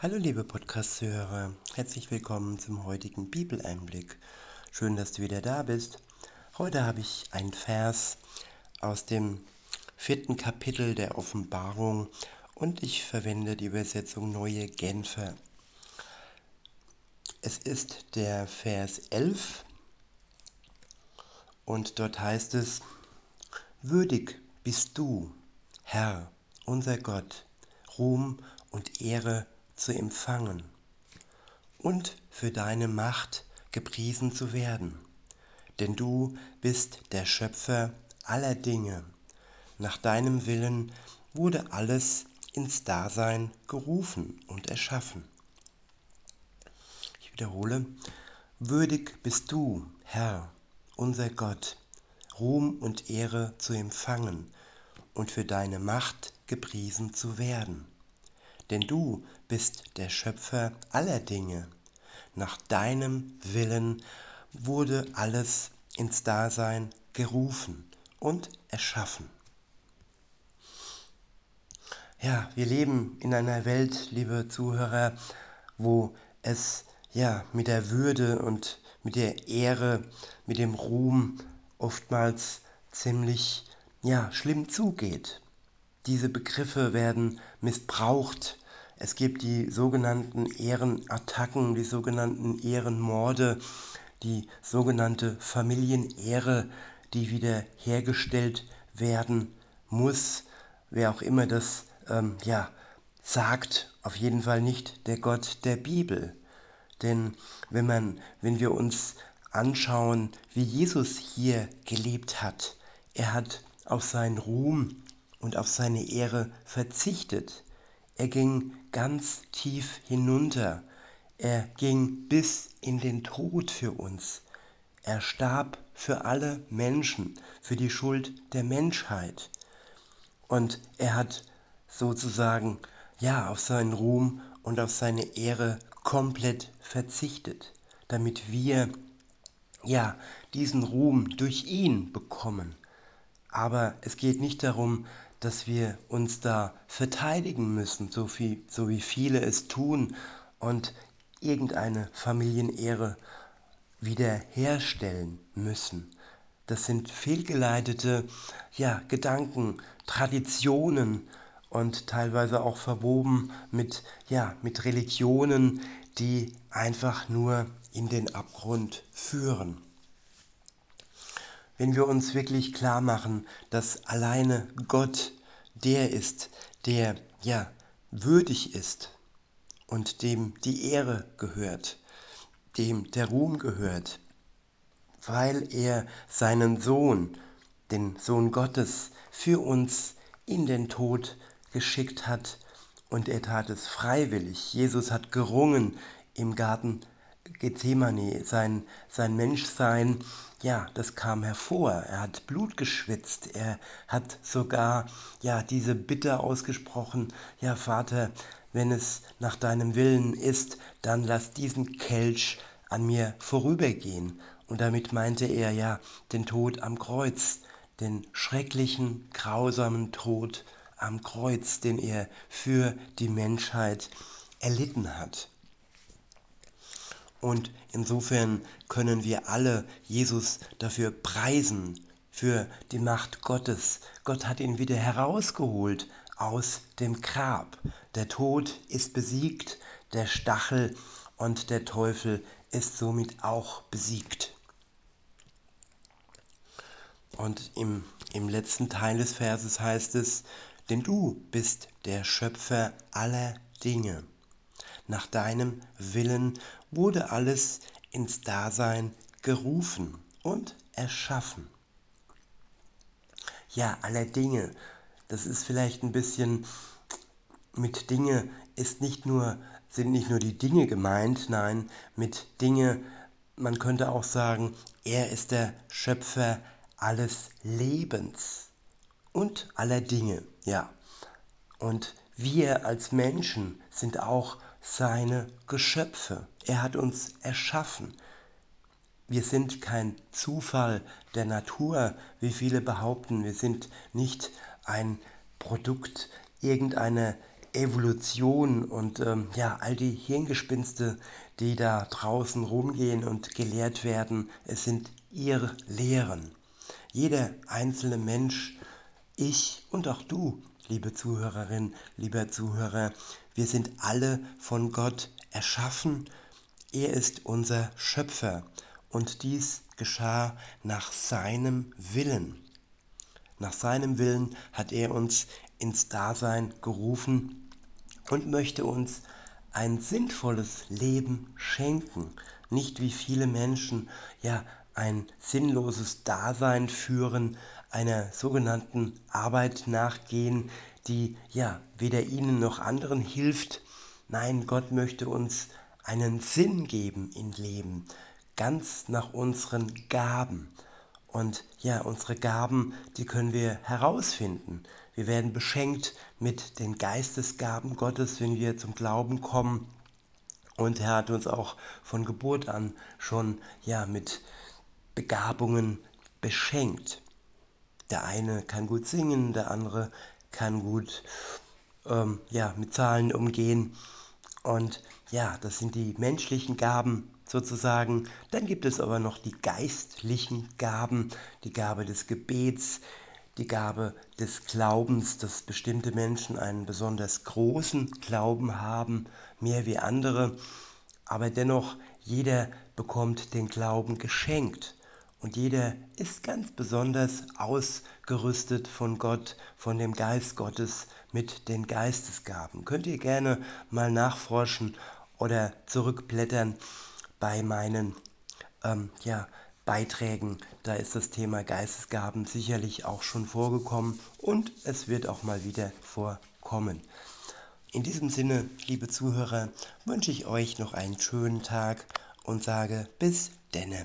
Hallo liebe Podcast-Hörer, herzlich willkommen zum heutigen Bibeleinblick. Schön, dass du wieder da bist. Heute habe ich einen Vers aus dem vierten Kapitel der Offenbarung und ich verwende die Übersetzung Neue Genfer. Es ist der Vers 11 und dort heißt es, Würdig bist du, Herr, unser Gott, Ruhm und Ehre zu empfangen und für deine Macht gepriesen zu werden. Denn du bist der Schöpfer aller Dinge. Nach deinem Willen wurde alles ins Dasein gerufen und erschaffen. Ich wiederhole, würdig bist du, Herr, unser Gott, Ruhm und Ehre zu empfangen und für deine Macht gepriesen zu werden denn du bist der Schöpfer aller Dinge. Nach deinem Willen wurde alles ins Dasein gerufen und erschaffen. Ja, wir leben in einer Welt, liebe Zuhörer, wo es ja mit der Würde und mit der Ehre, mit dem Ruhm oftmals ziemlich ja, schlimm zugeht. Diese Begriffe werden missbraucht es gibt die sogenannten Ehrenattacken, die sogenannten Ehrenmorde, die sogenannte Familienehre, die wieder hergestellt werden muss. Wer auch immer das ähm, ja, sagt, auf jeden Fall nicht der Gott der Bibel. Denn wenn, man, wenn wir uns anschauen, wie Jesus hier gelebt hat, er hat auf seinen Ruhm und auf seine Ehre verzichtet. Er ging ganz tief hinunter. Er ging bis in den Tod für uns. Er starb für alle Menschen, für die Schuld der Menschheit. Und er hat sozusagen ja auf seinen Ruhm und auf seine Ehre komplett verzichtet, damit wir ja diesen Ruhm durch ihn bekommen. Aber es geht nicht darum, dass wir uns da verteidigen müssen, so, viel, so wie viele es tun und irgendeine Familienehre wiederherstellen müssen. Das sind fehlgeleitete ja, Gedanken, Traditionen und teilweise auch verwoben mit, ja, mit Religionen, die einfach nur in den Abgrund führen wenn wir uns wirklich klar machen, dass alleine Gott der ist, der ja würdig ist und dem die Ehre gehört, dem der Ruhm gehört, weil er seinen Sohn, den Sohn Gottes, für uns in den Tod geschickt hat und er tat es freiwillig. Jesus hat gerungen im Garten Gethsemane, sein, sein Menschsein, ja, das kam hervor. Er hat Blut geschwitzt. Er hat sogar, ja, diese Bitte ausgesprochen, ja, Vater, wenn es nach deinem Willen ist, dann lass diesen Kelch an mir vorübergehen. Und damit meinte er ja den Tod am Kreuz, den schrecklichen, grausamen Tod am Kreuz, den er für die Menschheit erlitten hat. Und insofern können wir alle Jesus dafür preisen, für die Macht Gottes. Gott hat ihn wieder herausgeholt aus dem Grab. Der Tod ist besiegt, der Stachel und der Teufel ist somit auch besiegt. Und im, im letzten Teil des Verses heißt es, denn du bist der Schöpfer aller Dinge. Nach deinem Willen wurde alles ins Dasein gerufen und erschaffen. Ja, aller Dinge. Das ist vielleicht ein bisschen mit Dinge ist nicht nur sind nicht nur die Dinge gemeint, nein, mit Dinge, man könnte auch sagen, er ist der Schöpfer alles Lebens und aller Dinge, ja. Und wir als Menschen sind auch seine Geschöpfe. Er hat uns erschaffen. Wir sind kein Zufall der Natur, wie viele behaupten. Wir sind nicht ein Produkt irgendeiner Evolution und ähm, ja, all die Hirngespinste, die da draußen rumgehen und gelehrt werden, es sind ihre Lehren. Jeder einzelne Mensch, ich und auch du, liebe Zuhörerin, lieber Zuhörer, wir sind alle von Gott erschaffen. Er ist unser Schöpfer und dies geschah nach seinem Willen. Nach seinem Willen hat er uns ins Dasein gerufen und möchte uns ein sinnvolles Leben schenken. Nicht wie viele Menschen ja ein sinnloses Dasein führen, einer sogenannten Arbeit nachgehen, die ja weder ihnen noch anderen hilft. Nein, Gott möchte uns einen Sinn geben im Leben, ganz nach unseren Gaben. Und ja, unsere Gaben, die können wir herausfinden. Wir werden beschenkt mit den Geistesgaben Gottes, wenn wir zum Glauben kommen. Und er hat uns auch von Geburt an schon ja mit Begabungen beschenkt. Der eine kann gut singen, der andere kann gut ähm, ja, mit Zahlen umgehen. Und ja, das sind die menschlichen Gaben sozusagen. Dann gibt es aber noch die geistlichen Gaben, die Gabe des Gebets, die Gabe des Glaubens, dass bestimmte Menschen einen besonders großen Glauben haben, mehr wie andere. Aber dennoch, jeder bekommt den Glauben geschenkt. Und jeder ist ganz besonders ausgerüstet von Gott, von dem Geist Gottes mit den Geistesgaben. Könnt ihr gerne mal nachforschen oder zurückblättern bei meinen ähm, ja, Beiträgen. Da ist das Thema Geistesgaben sicherlich auch schon vorgekommen und es wird auch mal wieder vorkommen. In diesem Sinne, liebe Zuhörer, wünsche ich euch noch einen schönen Tag und sage bis denne.